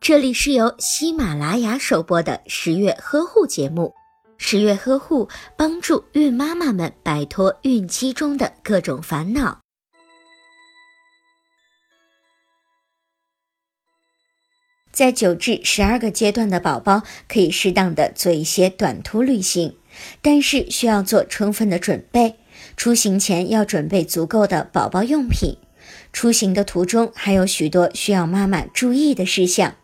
这里是由喜马拉雅首播的十月呵护节目。十月呵护帮助孕妈妈们摆脱孕期中的各种烦恼。在九至十二个阶段的宝宝可以适当的做一些短途旅行，但是需要做充分的准备。出行前要准备足够的宝宝用品。出行的途中还有许多需要妈妈注意的事项。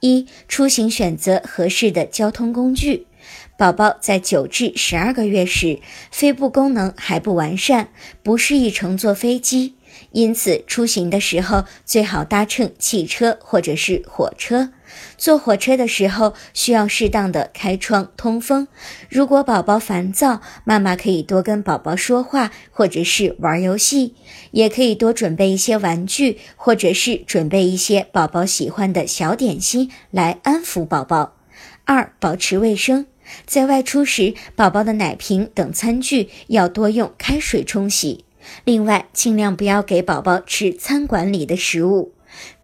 一、出行选择合适的交通工具。宝宝在九至十二个月时，肺部功能还不完善，不适宜乘坐飞机。因此，出行的时候最好搭乘汽车或者是火车。坐火车的时候需要适当的开窗通风。如果宝宝烦躁，妈妈可以多跟宝宝说话，或者是玩游戏，也可以多准备一些玩具，或者是准备一些宝宝喜欢的小点心来安抚宝宝。二、保持卫生，在外出时，宝宝的奶瓶等餐具要多用开水冲洗。另外，尽量不要给宝宝吃餐馆里的食物。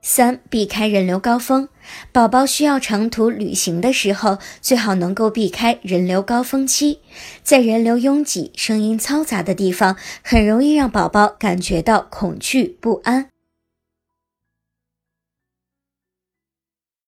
三、避开人流高峰，宝宝需要长途旅行的时候，最好能够避开人流高峰期。在人流拥挤、声音嘈杂的地方，很容易让宝宝感觉到恐惧不安。